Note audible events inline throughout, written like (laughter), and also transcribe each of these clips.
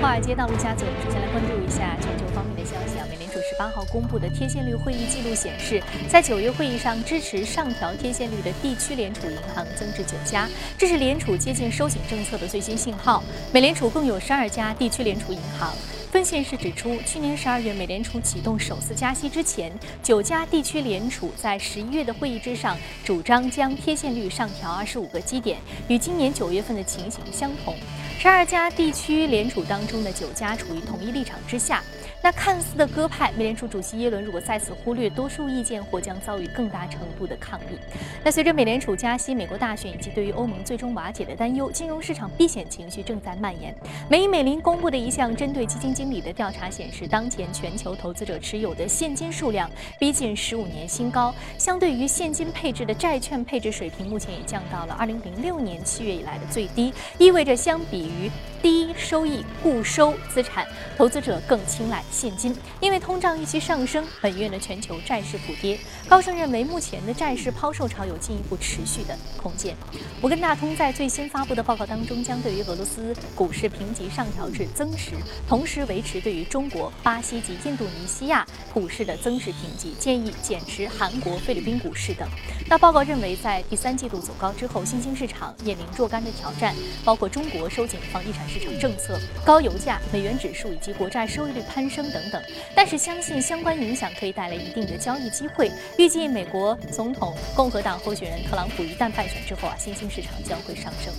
华尔街道陆家嘴，首先来关注一下全球方面的消息啊。美联储十八号公布的贴现率会议记录显示，在九月会议上支持上调贴现率的地区联储银行增至九家，这是联储接近收紧政策的最新信号。美联储共有十二家地区联储银行。分析师指出，去年十二月美联储启动首次加息之前，九家地区联储在十一月的会议之上主张将贴现率上调二十五个基点，与今年九月份的情形相同。十二家地区联储当中的九家处于统一立场之下。那看似的鸽派，美联储主席耶伦如果再次忽略多数意见，或将遭遇更大程度的抗议。那随着美联储加息、美国大选以及对于欧盟最终瓦解的担忧，金融市场避险情绪正在蔓延。美银美林公布的一项针对基金经理的调查显示，当前全球投资者持有的现金数量逼近十五年新高，相对于现金配置的债券配置水平，目前也降到了二零零六年七月以来的最低，意味着相比于低收益固收资产，投资者更青睐。现金，因为通胀预期上升，本月的全球债市普跌。高盛认为，目前的债市抛售潮有进一步持续的空间。摩根大通在最新发布的报告当中，将对于俄罗斯股市评级上调至增持，同时维持对于中国、巴西及印度尼西亚股市的增持评级，建议减持韩国、菲律宾股市等。那报告认为，在第三季度走高之后，新兴市场面临若干的挑战，包括中国收紧房地产市市场政策、高油价、美元指数以及国债收益率攀升。等等，但是相信相关影响可以带来一定的交易机会。预计美国总统共和党候选人特朗普一旦败选之后啊，新兴市场将会上升。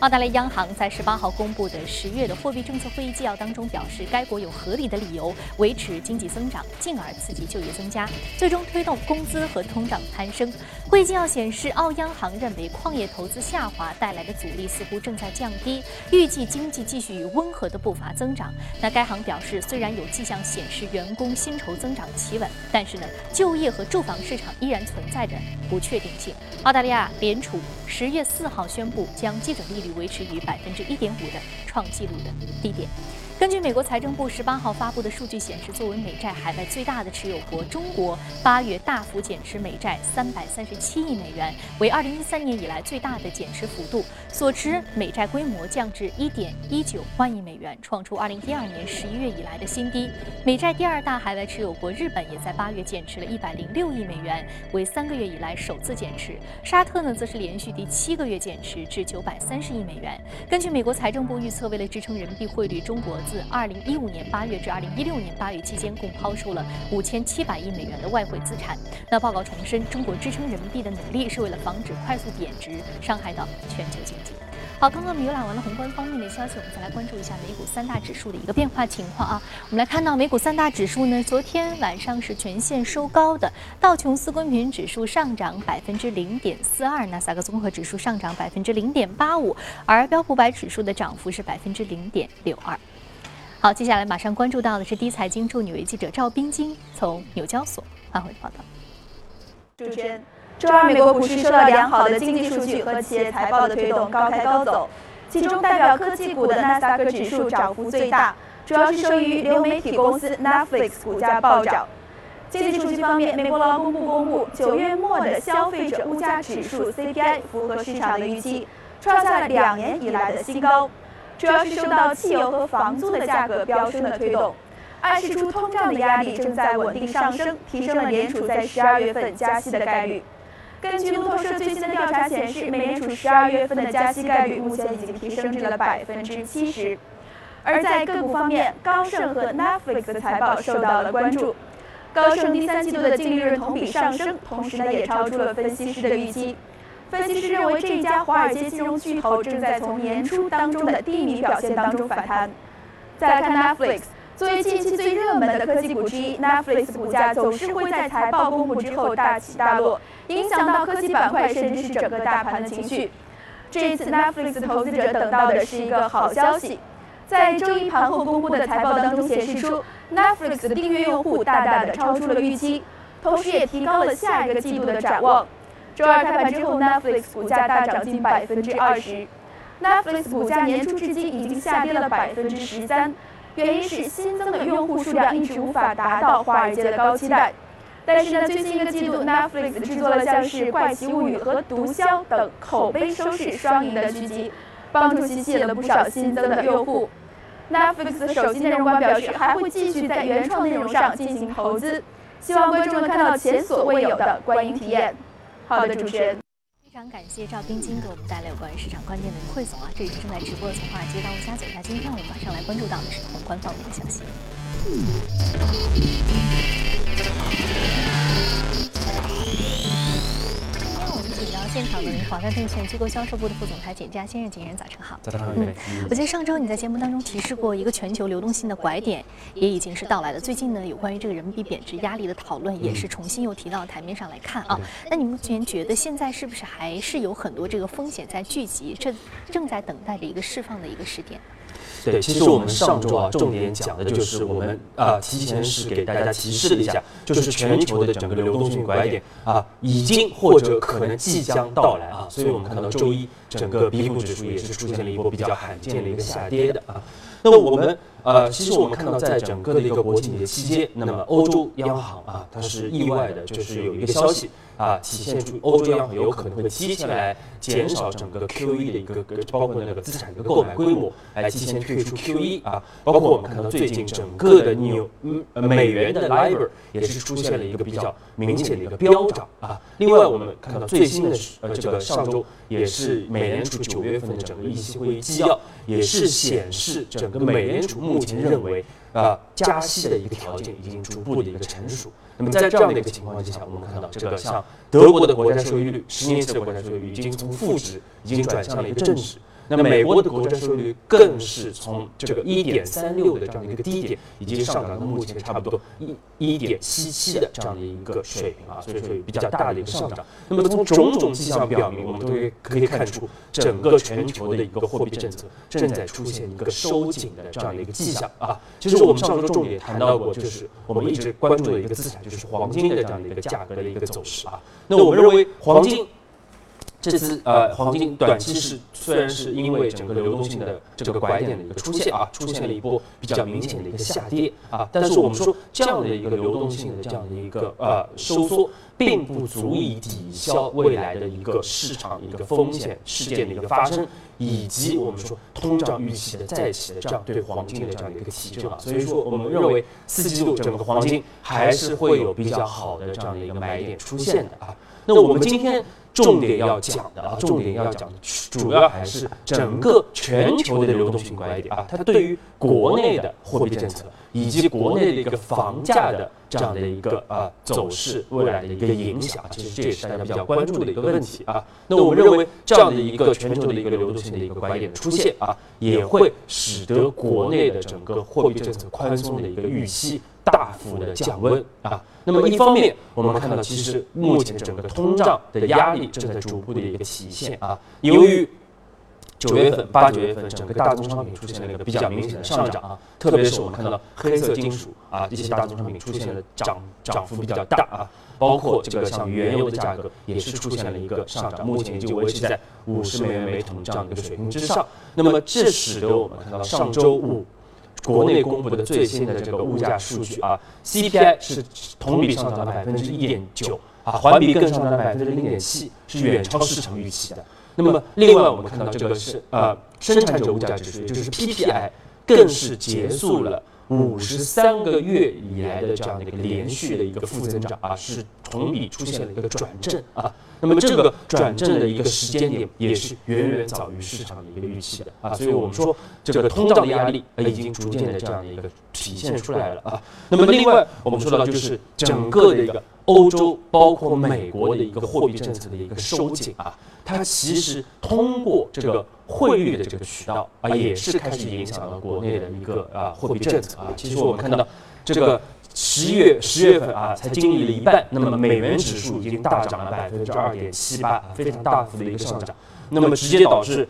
澳大利亚央行在十八号公布的十月的货币政策会议纪要当中表示，该国有合理的理由维持经济增长，进而刺激就业增加，最终推动工资和通胀攀升。会议纪要显示，澳央行认为矿业投资下滑带来的阻力似乎正在降低，预计经济继续以温和的步伐增长。那该行表示，虽然有迹象显示员工薪酬增长企稳，但是呢，就业和住房市场依然存在着不确定性。澳大利亚联储十月四号宣布将基准利率。维持于百分之一点五的创纪录的低点。根据美国财政部十八号发布的数据显示，作为美债海外最大的持有国，中国八月大幅减持美债三百三十七亿美元，为二零一三年以来最大的减持幅度，所持美债规模降至一点一九万亿美元，创出二零一二年十一月以来的新低。美债第二大海外持有国日本也在八月减持了一百零六亿美元，为三个月以来首次减持。沙特呢，则是连续第七个月减持至九百三十亿美元。根据美国财政部预测，为了支撑人民币汇率，中国。自二零一五年八月至二零一六年八月期间，共抛售了五千七百亿美元的外汇资产。那报告重申，中国支撑人民币的努力是为了防止快速贬值，伤害到全球经济。好，刚刚我们浏览完了宏观方面的消息，我们再来关注一下美股三大指数的一个变化情况啊。我们来看到美股三大指数呢，昨天晚上是全线收高的，道琼斯工业平指数上涨百分之零点四二，纳斯达克综合指数上涨百分之零点八五，而标普百指数的涨幅是百分之零点六二。好，接下来马上关注到的是第一财经驻纽约记者赵冰晶从纽交所发回的报道。主持人，周二美国股市受到良好的经济数据和企业财报的推动，高开高走。其中代表科技股的纳斯达克指数涨幅最大，主要是受益于流媒体公司 Netflix 股价暴涨。经济数据方面，美国劳工部公布九月末的消费者物价指数 CPI 符合市场的预期，创下了两年以来的新高。主要是受到汽油和房租的价格飙升的推动，暗示出通胀的压力正在稳定上升，提升了联储在十二月份加息的概率。根据路透社最新的调查显示，美联储十二月份的加息概率目前已经提升至了百分之七十。而在个股方面，高盛和 Netflix 的财报受到了关注。高盛第三季度的净利润同比上升，同时呢也超出了分析师的预期。分析师认为，这家华尔街金融巨头正在从年初当中的低迷表现当中反弹。再来看 Netflix，作为近期最热门的科技股之一，Netflix 股价总是会在财报公布之后大起大落，影响到科技板块甚至是整个大盘的情绪。这一次，Netflix 投资者等到的是一个好消息，在周一盘后公布的财报当中显示出，Netflix 的订阅用户大大的超出了预期，同时也提高了下一个季度的展望。周二开盘之后，Netflix 股价大涨近百分之二十。Netflix 股价年初至今已经下跌了百分之十三，原因是新增的用户数量一直无法达到华尔街的高期待。但是呢，最新一个季度，Netflix 制作了像是《怪奇物语》和《毒枭》等口碑收视双赢的剧集，帮助其吸引了不少新增的用户。Netflix 首席内容官表示，还会继续在原创内容上进行投资，希望观众能看到前所未有的观影体验。好的，主持人。非常感谢赵冰晶给我们带来有关于市场关键的汇总啊！这里是正在直播的从华尔街到陆家嘴。那今天我们马上来关注到的是宏观方面的消息。现场的华泰证券机构销售部的副总裁简佳先生，简人早晨好。早上好，嗯，我记得上周你在节目当中提示过一个全球流动性的拐点，也已经是到来了。最近呢，有关于这个人民币贬值压力的讨论，也是重新又提到台面上来看啊。那你目前觉得现在是不是还是有很多这个风险在聚集，正正在等待着一个释放的一个时点？对，其实我们上周啊，重点讲的就是我们啊，提前是给大家提示了一下，就是全球的整个流动性拐点啊，已经或者可能即将到来啊，所以我们看到周一整个 B 股指数也是出现了一波比较罕见的一个下跌的啊。那么我们呃，其实我们看到在整个的一个国庆节期间，那么欧洲央行啊，它是意外的，就是有一个消息。啊，体现出欧洲央行有可能会提前来减少整个 QE 的一个，包括那个资产的购买规模，来提前退出 QE 啊。包括我们看到最近整个的纽嗯美元的 LIBOR 也是出现了一个比较明显的一个飙涨啊。另外我们看到最新的呃这个上周也是美联储九月份的整个议息会议纪要，也是显示整个美联储目前认为啊加息的一个条件已经逐步的一个成熟。那么在这样的一个情况之下，我们看到这个像德国的国债收益率，十年期的国债收益率已经从负值已经转向了一个正值。那美国的国债收益率更是从这个一点三六的这样的一个低点，已经上涨到目前差不多一一点七七的这样的一个水平啊，所以说有比较大的一个上涨。那么从种种迹象表明，我们都可以看出，整个全球的一个货币政策正在出现一个收紧的这样的一个迹象啊。其实我们上周重点谈到过，就是我们一直关注的一个资产，就是黄金的这样的一个价格的一个走势啊。那我们认为黄金。这次呃，黄金短期是虽然是因为整个流动性的这个拐点的一个出现啊，出现了一波比较明显的一个下跌啊，但是我们说这样的一个流动性的这样的一个呃收缩，并不足以抵消未来的一个市场一个风险事件的一个发生，以及我们说通胀预期的再起的这样对黄金的这样的一个提振啊，所以说我们认为四季度整个黄金还是会有比较好的这样的一个买点出现的啊。那我们今天。重点要讲的啊，重点要讲的主要还是整个全球的流动性拐点啊，它对于国内的货币政策以及国内的一个房价的这样的一个啊走势未来的一个影响，其实这也是大家比较关注的一个问题啊。那我们认为这样的一个全球的一个流动性的一个拐点出现啊，也会使得国内的整个货币政策宽松的一个预期。大幅的降温啊，那么一方面我们看到，其实目前整个通胀的压力正在逐步的一个体现啊。由于九月份、八九月份整个大宗商品出现了一个比较明显的上涨啊，特别是我们看到黑色金属啊一些大宗商品出现了涨涨幅比较大啊，包括这个像原油的价格也是出现了一个上涨，目前就维持在五十美元每桶这样的一个水平之上。那么这使得我们看到上周五。国内公布的最新的这个物价数据啊，CPI 是同比上涨了百分之一点九啊，环比更上涨了百分之零点七，是远超市场预期的。那么，另外我们看到这个是呃生产者物价指数，就是 PPI，更是结束了。五十三个月以来的这样的一个连续的一个负增长啊，是同比出现了一个转正啊。那么这个转正的一个时间点也是远远早于市场的一个预期的啊。所以我们说这个通胀的压力已经逐渐的这样的一个体现出来了啊。那么另外我们说到就是整个的一个欧洲包括美国的一个货币政策的一个收紧啊。它其实通过这个汇率的这个渠道啊，也是开始影响了国内的一个啊货币政策啊。其实我们看到这个十月十月份啊，才经历了一半，那么美元指数已经大涨了百分之二点七八，非常大幅的一个上涨。那么直接导致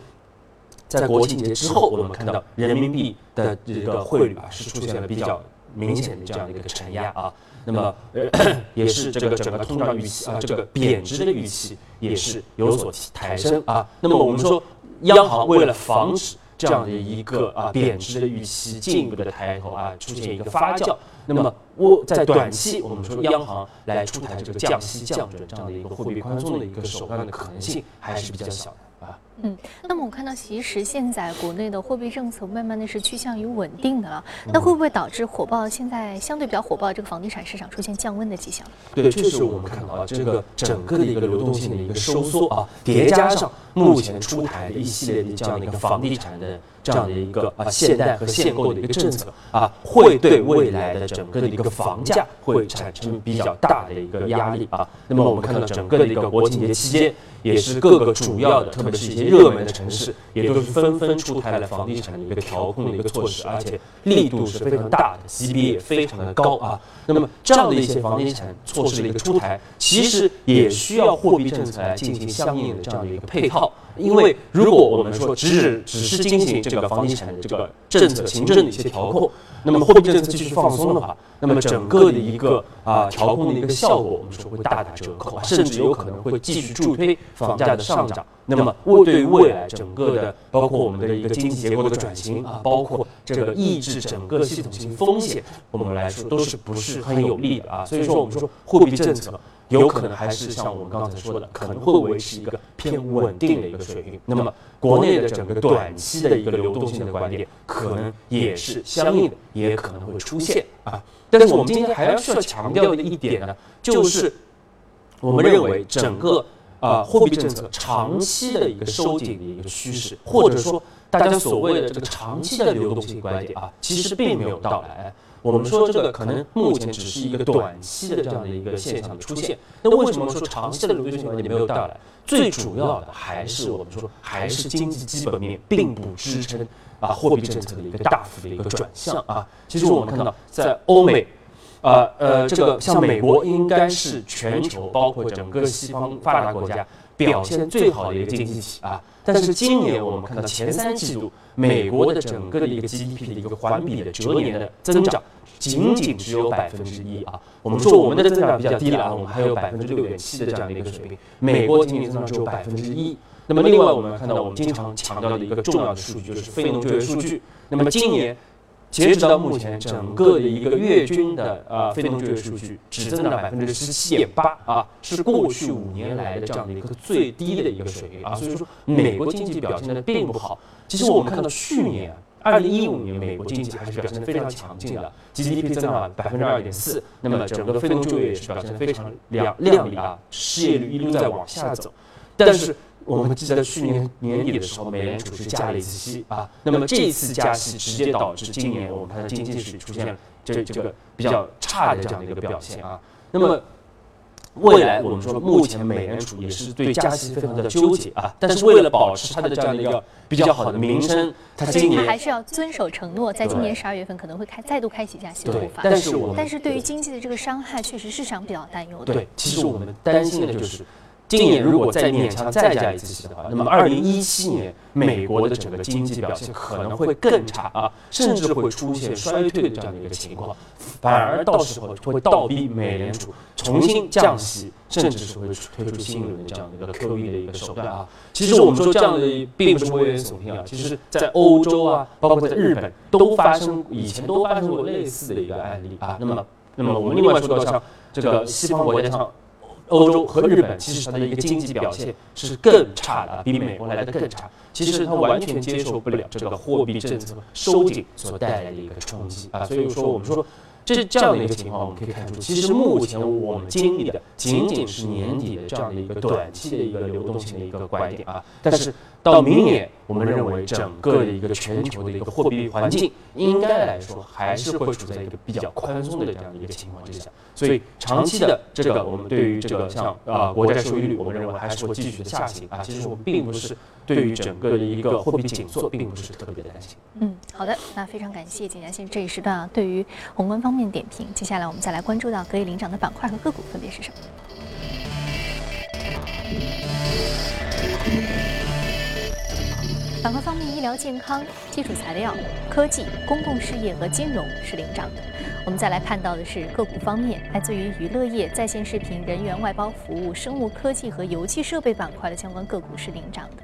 在国庆节之后，我们看到人民币的这个汇率啊，是出现了比较明显的这样的一个承压啊。那么，呃 (coughs) 也是这个整个通胀预期啊，这个贬值的预期也是有所抬升啊。那么我们说，央行为了防止这样的一个啊贬值的预期进一步的抬头啊，出现一个发酵，那么我在短期我们说央行来出台这个降息降准这样的一个货币宽松的一个手段的可能性还是比较小的啊。嗯，那么我们看到，其实现在国内的货币政策慢慢的是趋向于稳定的了，那会不会导致火爆现在相对比较火爆的这个房地产市场出现降温的迹象？对，这是我们看到啊，这个整个的一个流动性的一个收缩啊，叠加上目前出台的一系列的这样的一个房地产的这样的一个啊限贷和限购的一个政策啊，会对未来的整个的一个房价会产生比较大的一个压力啊。那么我们看到整个的一个国庆节期间。也是各个主要的，特别是一些热门的城市，也都是纷纷出台了房地产的一个调控的一个措施，而且力度是非常大的，级别也非常的高啊。那么这样的一些房地产措施的一个出台，其实也需要货币政策来进行相应的这样的一个配套。因为如果我们说只是只是进行这个房地产的这个政策行政的一些调控，那么货币政策继续放松的话，那么整个的一个啊调控的一个效果，我们说会大打折扣，甚至有可能会继续助推房价的上涨。那么为对于未来整个的，包括我们的一个经济结构的转型啊，包括这个抑制整个系统性风险，我们来说都是不是很有利的啊。所以说我们说货币政策。有可能还是像我们刚才说的，可能会维持一个偏稳定的一个水平。那么，国内的整个短期的一个流动性的观点，可能也是相应的，也可能会出现啊。但是我们今天还要需要强调的一点呢，就是我们认为整个啊货币政策长期的一个收紧的一个趋势，或者说大家所谓的这个长期的流动性观点啊，其实并没有到来。我们说这个可能目前只是一个短期的这样的一个现象的出现，那为什么说长期的流动性拐点没有到来？最主要的还是我们说还是经济基本面并不支撑啊货币政策的一个大幅的一个转向啊。其实我们看到在欧美，啊呃这个像美国应该是全球包括整个西方发达国家表现最好的一个经济体啊。但是今年我们看到前三季度美国的整个的一个 GDP 的一个环比的折年的增长，仅仅只有百分之一啊。我们说我们的增长比较低了啊，我们还有百分之六点七的这样的一个水平，美国今年增长只有百分之一。那么另外我们看到我们经常强调的一个重要的数据就是非农就业数据。那么今年。截止到目前，整个的一个月均的呃非农就业数据只增长百分之十七点八啊，是过去五年来的这样的一个最低的一个水平啊。所以说，美国经济表现的并不好。其实我们看到去年二零一五年，美国经济还是表现的非常强劲的，GDP 增长百分之二点四，那么整个的非农就业也是表现的非常亮亮丽啊，失业率一路在往下走，但是。我们记得去年年底的时候，美联储是加了一次息啊。那么这一次加息直接导致今年我们看到经济是出现了这这个比较差的这样的一个表现啊。那么未来我们说，目前美联储也是对加息非常的纠结啊。但是为了保持它的这样的一个比较好的名声，它今年还是要遵守承诺，在今年十二月份可能会开再度开启加息的步伐。但是我们但是对于经济的这个伤害，确实市场比较担忧的。对，其实我们担心的就是。今年如果再勉强再加一次息的话，那么二零一七年美国的整个经济表现可能会更差啊，甚至会出现衰退的这样的一个情况，反而到时候会倒逼美联储重新降息，甚至是会推出新一轮的这样的一个 QE 的一个手段啊。其实我们说这样的并不是危言耸听啊，其实在欧洲啊，包括在日本都发生，以前都发生过类似的一个案例啊。那么，那么我们另外说到像这个西方国家像。欧洲和日本其实它的一个经济表现是更差的，比美国来的更差。其实它完全接受不了这个货币政策收紧所带来的一个冲击啊。所以说，我们说这是这样的一个情况，我们可以看出，其实目前我们经历的仅仅是年底的这样的一个短期的一个流动性的一个拐点啊。但是到明年，我们认为整个的一个全球的一个货币环境应该来说还是会处在一个比较宽松的这样的一个情况之下。所以长期的这个，我们对于这个像啊国债收益率，我们认为还是会继续的下行啊。其实我们并不是对于整个的一个货币紧缩，并不是特别的担心。嗯，好的，那非常感谢简家先这一时段啊对于宏观方面点评。接下来我们再来关注到可以领涨的板块和个股分别是什么。板块方面，医疗健康、基础材料、科技、公共事业和金融是领涨的。我们再来看到的是个股方面，来自于娱乐业、在线视频、人员外包服务、生物科技和油气设备板块的相关个股是领涨的。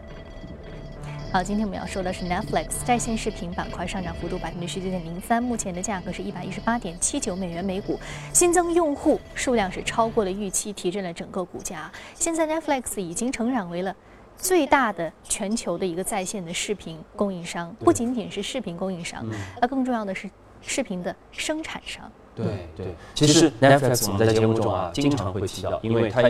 好，今天我们要说的是 Netflix 在线视频板块上涨幅度百分之十九点零三，目前的价格是一百一十八点七九美元每股，新增用户数量是超过了预期，提振了整个股价。现在 Netflix 已经成长为了。最大的全球的一个在线的视频供应商，不仅仅是视频供应商，那更重要的是视频的生产商。对对，其实 Netflix 我们在节目中啊经常会提到，因为它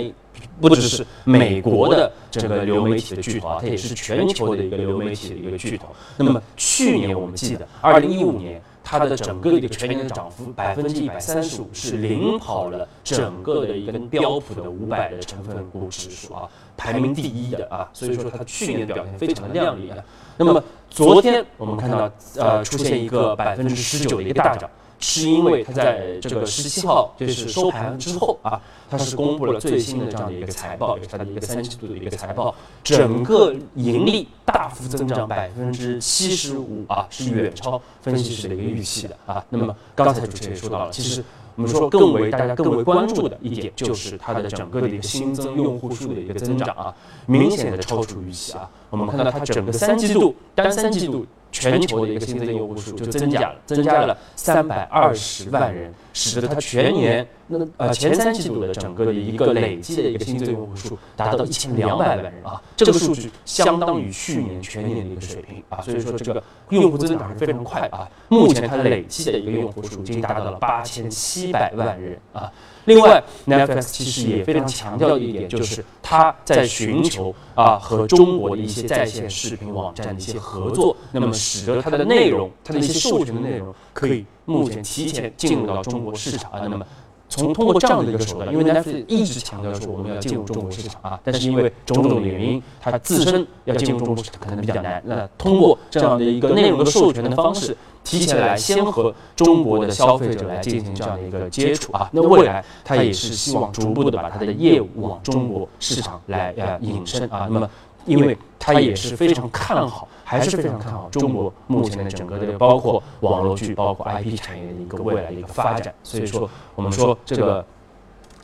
不只是美国的这个流媒体的巨头啊，它也是全球的一个流媒体的一个巨头。那么去年我们记得，二零一五年它的整个的一个全年的涨幅百分之一百三十五，是领跑了整个的一个标普的五百的成分股指数啊，排名第一的啊，所以说它去年的表现非常的亮丽啊。那么昨天我们看到呃出现一个百分之十九的一个大涨。是因为它在这个十七号就是收盘之后啊，它是公布了最新的这样的一个财报，也是它的一个三季度的一个财报，整个盈利大幅增长百分之七十五啊，是远超分析师的一个预期的啊。那么刚才主持人也说到了，其实我们说更为大家更为关注的一点，就是它的整个的一个新增用户数的一个增长啊，明显的超出预期啊。我们看到它整个三季度单三季度。全球的一个新增用户数就增加了，增加了三百二十万人，使得它全年那呃前三季度的整个的一个累计的一个新增用户数达到一千两百万人啊，这个数据相当于去年全年的一个水平啊，所以说这个用户增长是非常快啊，目前它累计的一个用户数已经达到了八千七百万人啊。另外，Netflix 其实也非常强调一点，就是它在寻求啊和中国的一些在线视频网站的一些合作，那么使得它的内容，它的一些授权的内容，可以目前提前进入到中国市场啊。那么从通过这样的一个手段，因为 Netflix 一直强调说我们要进入中国市场啊，但是因为种种的原因，它自身要进入中国市场可能比较难。那通过这样的一个内容的授权的方式。提前来先和中国的消费者来进行这样的一个接触啊，那未来它也是希望逐步的把它的业务往中国市场来呃引申啊。那么，因为他也是非常看好，还是非常看好中国目前的整个的包括网络剧、包括 IP 产业的一个未来的一个发展。所以说，我们说这个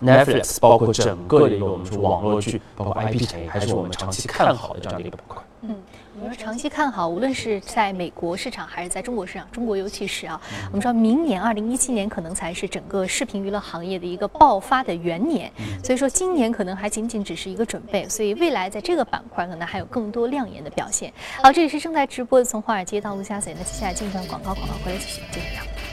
Netflix 包括整个的一个我们说网络剧、包括 IP 产业，还是我们长期看好的这样的一个板块。嗯。我们说长期看好，无论是在美国市场还是在中国市场，中国尤其是啊，我们说明年二零一七年可能才是整个视频娱乐行业的一个爆发的元年，所以说今年可能还仅仅只是一个准备，所以未来在这个板块可能还有更多亮眼的表现。好，这里是正在直播的从华尔街到陆家嘴，那接下来进一段广告，广告回来继续接着聊。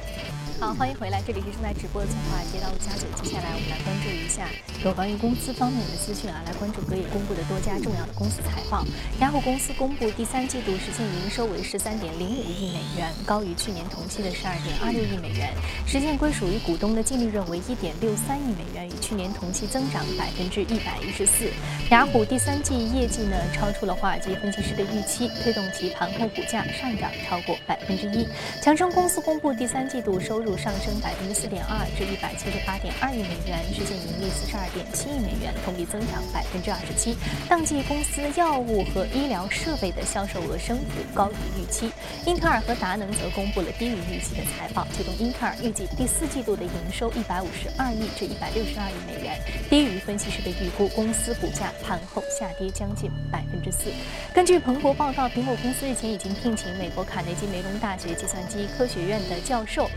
好，欢迎回来，这里是正在直播的从华尔街到陆家嘴。接下来我们来关注一下有关于公司方面的资讯啊，来关注可以公布的多家重要的公司财报。雅虎公司公布第三季度实现营收为十三点零五亿美元，高于去年同期的十二点二六亿美元，实现归属于股东的净利润为一点六三亿美元，与去年同期增长百分之一百一十四。雅虎第三季业绩呢超出了华尔街分析师的预期，推动其盘后股价上涨超过百分之一。强生公司公布第三季度收入。上升百分之四点二至一百七十八点二亿美元，实现盈利四十二点七亿美元，同比增长百分之二十七。当季公司药物和医疗设备的销售额升幅高于预期。英特尔和达能则公布了低于预期的财报，其中英特尔预计第四季度的营收一百五十二亿至一百六十二亿美元，低于分析师的预估。公司股价盘后下跌将近百分之四。根据彭博报道，苹果公司日前已经聘请美国卡内基梅隆大学计算机科学院的教授。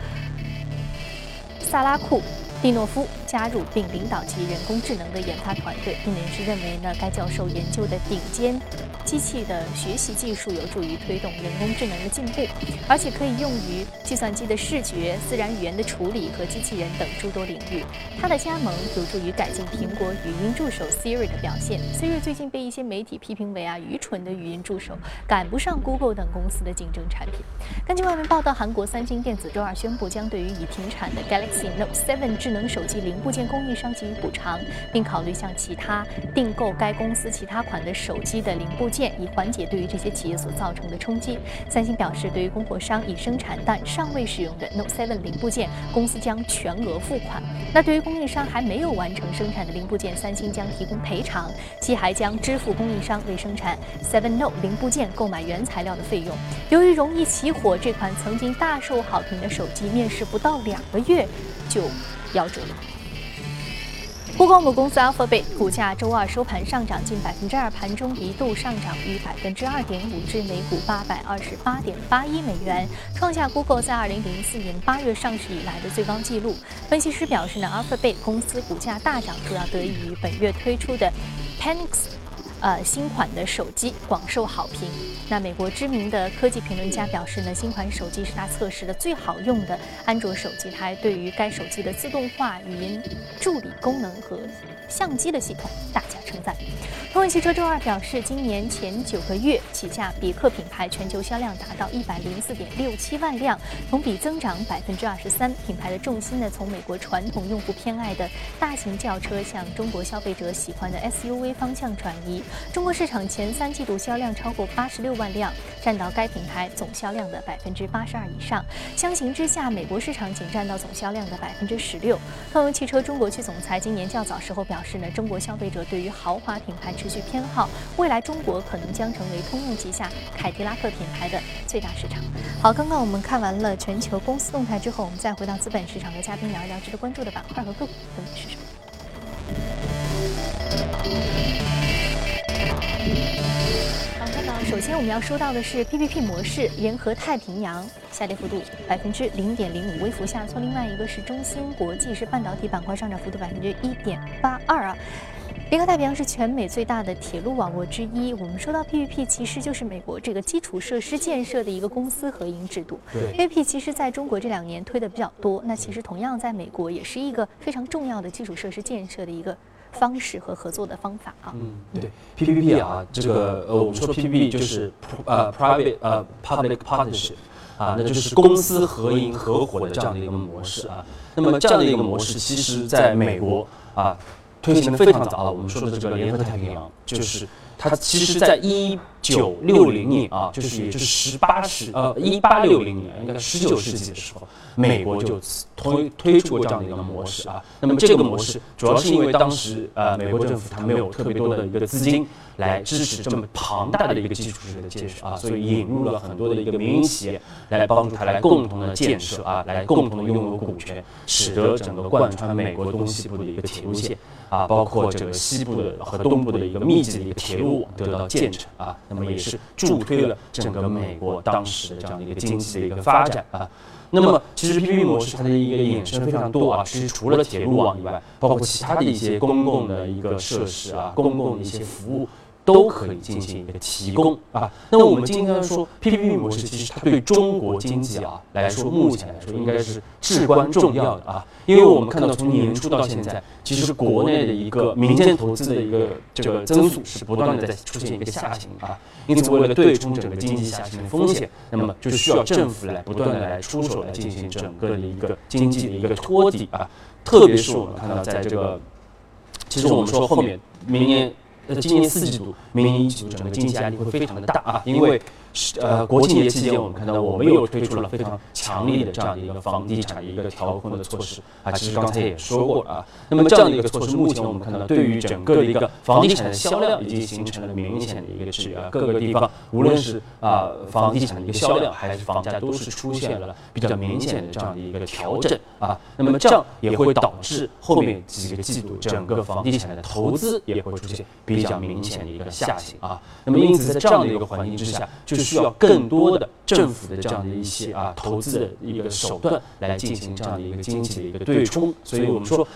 萨拉库蒂诺夫。加入并领导其人工智能的研发团队，并人士认为呢，该教授研究的顶尖。机器的学习技术有助于推动人工智能的进步，而且可以用于计算机的视觉、自然语言的处理和机器人等诸多领域。他的加盟有助于改进苹果语音助手 Siri 的表现。Siri 最近被一些媒体批评为啊愚蠢的语音助手，赶不上 Google 等公司的竞争产品。根据外媒报道，韩国三星电子周二宣布将对于已停产的 Galaxy Note 7智能手机零部件供应商给予补偿，并考虑向其他订购该公司其他款的手机的零部件。以缓解对于这些企业所造成的冲击。三星表示，对于供货商已生产但尚未使用的 Note 7零部件，公司将全额付款。那对于供应商还没有完成生产的零部件，三星将提供赔偿，其还将支付供应商为生产 Seven Note 零部件购买原材料的费用。由于容易起火，这款曾经大受好评的手机面世不到两个月就夭折了。Google 母公司 Alphabet 股价周二收盘上涨近百分之二，盘中一度上涨逾百分之二点五，至每股八百二十八点八一美元，创下 Google 在二零零四年八月上市以来的最高纪录。分析师表示呢，Alphabet 公司股价大涨主要得益于本月推出的 Panics。呃新款的手机广受好评。那美国知名的科技评论家表示呢，新款手机是他测试的最好用的安卓手机，他还对于该手机的自动化语音助理功能和相机的系统大加称赞。通用汽车周二表示，今年前九个月，旗下别克品牌全球销量达到一百零四点六七万辆，同比增长百分之二十三。品牌的重心呢，从美国传统用户偏爱的大型轿车向中国消费者喜欢的 SUV 方向转移。中国市场前三季度销量超过八十六万辆，占到该品牌总销量的百分之八十二以上。相形之下，美国市场仅占到总销量的百分之十六。通用汽车中国区总裁今年较早时候表示呢，中国消费者对于豪华品牌。持续偏好，未来中国可能将成为通用旗下凯迪拉克品牌的最大市场。好，刚刚我们看完了全球公司动态之后，我们再回到资本市场的嘉宾聊一聊值得关注的板块和个股分别是什么。好，首先我们要说到的是 PPP 模式，联合太平洋下跌幅度百分之零点零五，微幅下挫。另外一个是中芯国际，是半导体板块上涨幅度百分之一点八二啊。联合太平洋是全美最大的铁路网络之一。我们说到 PPP，其实就是美国这个基础设施建设的一个公司合营制度。对，PPP 其实在中国这两年推的比较多。那其实同样在美国也是一个非常重要的基础设施建设的一个方式和合作的方法啊。嗯，对，PPP 啊，这个呃，我们说 PPP 就是呃 private 呃 public partnership 啊，那就是公司合营合伙的这样的一个模式啊。那么这样的一个模式，其实在美国啊。推行的非常早啊，我们说的这个联合太平洋，就是它其实在一九六零年啊，就是也就是十八世呃一八六零年，应该十九世纪的时候，美国就推推出过这样的一个模式啊。那么这个模式主要是因为当时呃美国政府它没有特别多的一个资金来支持这么庞大的一个基础设施的建设啊，所以引入了很多的一个民营企业来帮助它来共同的建设啊，来共同的拥有股权，使得整个贯穿美国东西部的一个铁路线。啊，包括这个西部的和东部的一个密集的一个铁路网得到建成啊，那么也是助推了整个美国当时的这样的一个经济的一个发展啊。那么其实 PPP 模式它的一个衍生非常多啊，其实除了铁路网以外，包括其他的一些公共的一个设施啊，公共的一些服务。都可以进行一个提供啊。那么我们今天说 PPP 模式，其实它对中国经济啊来说，目前来说应该是至关重要的啊。因为我们看到从年初到现在，其实国内的一个民间投资的一个这个增速是不断的在出现一个下行啊。因此，为了对冲整个经济下行的风险，那么就需要政府来不断的来出手来进行整个的一个经济的一个托底啊。特别是我们看到在这个，其实我们说后面明年。呃，今年四季度、明年一季度，整个经济压力会非常的大啊，因为。呃，国庆节期间，我们看到我们又推出了非常强力的这样的一个房地产的一个调控的措施啊。其实刚才也说过了啊。那么这样的一个措施，目前我们看到对于整个的一个房地产的销量已经形成了明显的一个质啊，各个地方无论是啊房地产的一个销量还是房价，都是出现了比较明显的这样的一个调整啊。那么这样也会导致后面几个季度整个房地产的投资也会出现比较明显的一个下行啊。那么因此在这样的一个环境之下，就是。需要更多的政府的这样的一些啊投资的一个手段来进行这样的一个经济的一个对冲，所以我们说，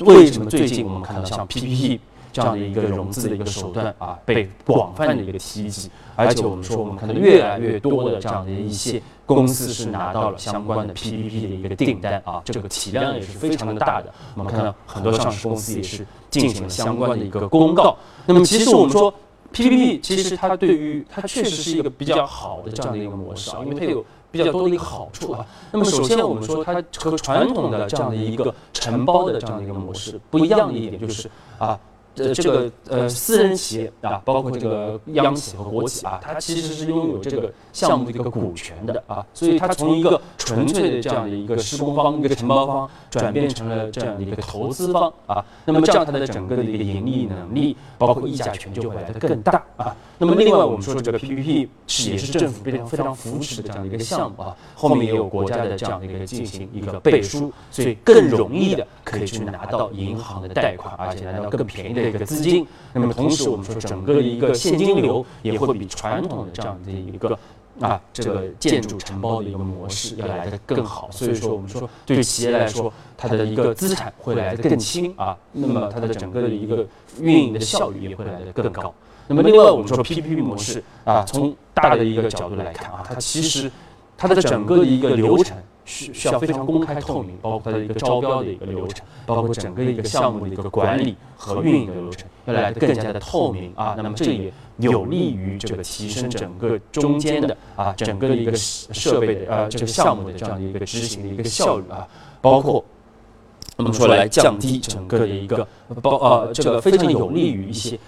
为什么最近我们看到像 PPP 这样的一个融资的一个手段啊被广泛的一个提及，而且我们说我们看到越来越多的这样的一些公司是拿到了相关的 PPP 的一个订单啊，这个体量也是非常的大的。我们看到很多上市公司也是进行了相关的一个公告。那么其实我们说。PPP 其实它对于它确实是一个比较好的这样的一个模式啊，因为它有比较多的一个好处啊。那么首先我们说它和传统的这样的一个承包的这样的一个模式不一样的一点就是啊。呃，这个呃，私人企业啊，包括这个央企和国企啊，它其实是拥有这个项目的一个股权的啊，所以它从一个纯粹的这样的一个施工方、一个承包方，转变成了这样的一个投资方啊。那么这样它的整个的一个盈利能力，包括议价权就会来得更大啊。那么另外我们说这个 PPP 是也是政府非常非常扶持的这样的一个项目啊，后面也有国家的这样的一个进行一个背书，所以更容易的可以去拿到银行的贷款，而且拿到更便宜的。一个资金，那么同时我们说整个的一个现金流也会比传统的这样的一个啊这个建筑承包的一个模式要来的更好，所以说我们说对企业来说，它的一个资产会来的更轻啊，那么它的整个的一个运营的效率也会来的更高。那么另外我们说 PPP 模式啊，从大的一个角度来看啊，它其实它的整个的一个流程需需要非常公开透明，包括它的一个招标的一个流程，包括整个一个项目的一个管理和运营的流程，要来的更加的透明啊。那么这也有利于这个提升整个中间的啊整个的一个设备的呃这个项目的这样的一个执行的一个效率啊，包括。我们说来降低整个的一个包呃，这个非常有利于一些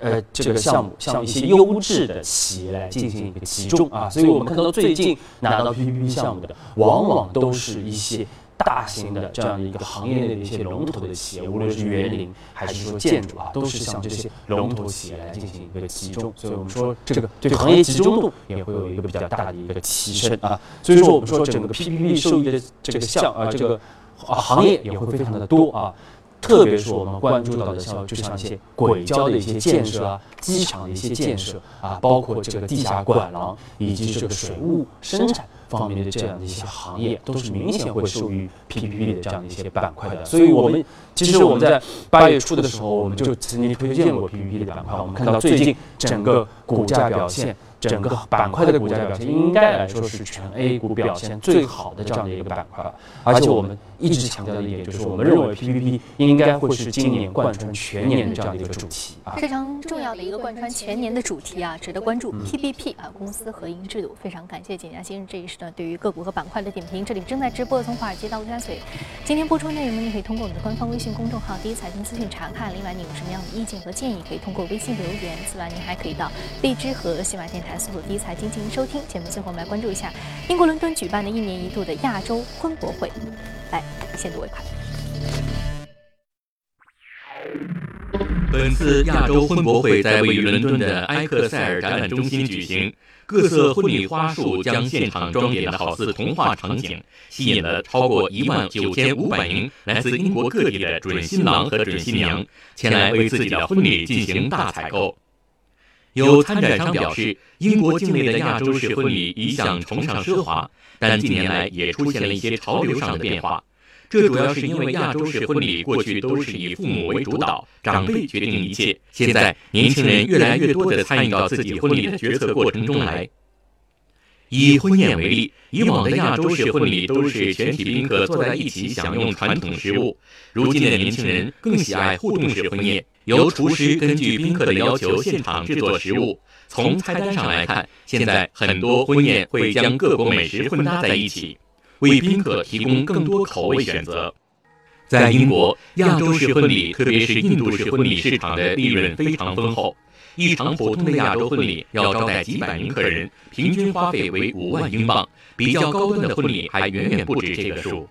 呃这个项目向一些优质的企业来进行一个集中啊，所以我们看到最近拿到 PPP 项目的，往往都是一些大型的这样的一个行业内的一些龙头的企业，无论是园林还是说建筑啊，都是向这些龙头企业来进行一个集中，所以我们说这个对行业集中度也会有一个比较大的一个提升啊，所以说我们说整个 PPP 受益的这个项啊这个。啊，行业也会非常的多啊，特别是我们关注到的像就像一些轨交的一些建设啊，机场的一些建设啊，包括这个地下管廊以及这个水务生产方面的这样的一些行业，都是明显会受益于 PPP 的这样的一些板块的。所以，我们其实我们在八月初的时候，我们就曾经推荐过 PPP 的板块。我们看到最近整个股价表现。整个板块的股价表现应该来说是全 A 股表现最好的这样的一个板块，而且我们一直强调的一点就是，我们认为 PPP 应该会是今年贯穿全年的这样的一个主题啊，非常重要的一个贯穿全年的主题啊，值得关注 PPP 啊，公司合营制度。非常感谢简家先生这一时段对于个股和板块的点评。这里正在直播的从华尔街到陆家嘴，今天播出内容呢，你可以通过我们的官方微信公众号“第一财经资讯”查看。另外，你有什么样的意见和建议，可以通过微信留言。此外，您还可以到荔枝和喜马电台搜索“第一财经”。进行收听节目，最后我们来关注一下英国伦敦举办的一年一度的亚洲婚博会。来，先睹为快。本次亚洲婚博会在位于伦敦的埃克塞尔展览中心举行，各色婚礼花束将现场装点的好似童话场景，吸引了超过一万九千五百名来自英国各地的准新郎和准新娘前来为自己的婚礼进行大采购。有参展商表示，英国境内的亚洲式婚礼一向崇尚奢华，但近年来也出现了一些潮流上的变化。这主要是因为亚洲式婚礼过去都是以父母为主导，长辈决定一切。现在年轻人越来越多地参与到自己婚礼的决策过程中来。以婚宴为例，以往的亚洲式婚礼都是全体宾客坐在一起享用传统食物，如今的年轻人更喜爱互动式婚宴。由厨师根据宾客的要求现场制作食物。从菜单上来看，现在很多婚宴会将各国美食混搭在一起，为宾客提供更多口味选择。在英国，亚洲式婚礼，特别是印度式婚礼市场的利润非常丰厚。一场普通的亚洲婚礼要招待几百名客人，平均花费为五万英镑，比较高端的婚礼还远远不止这个数。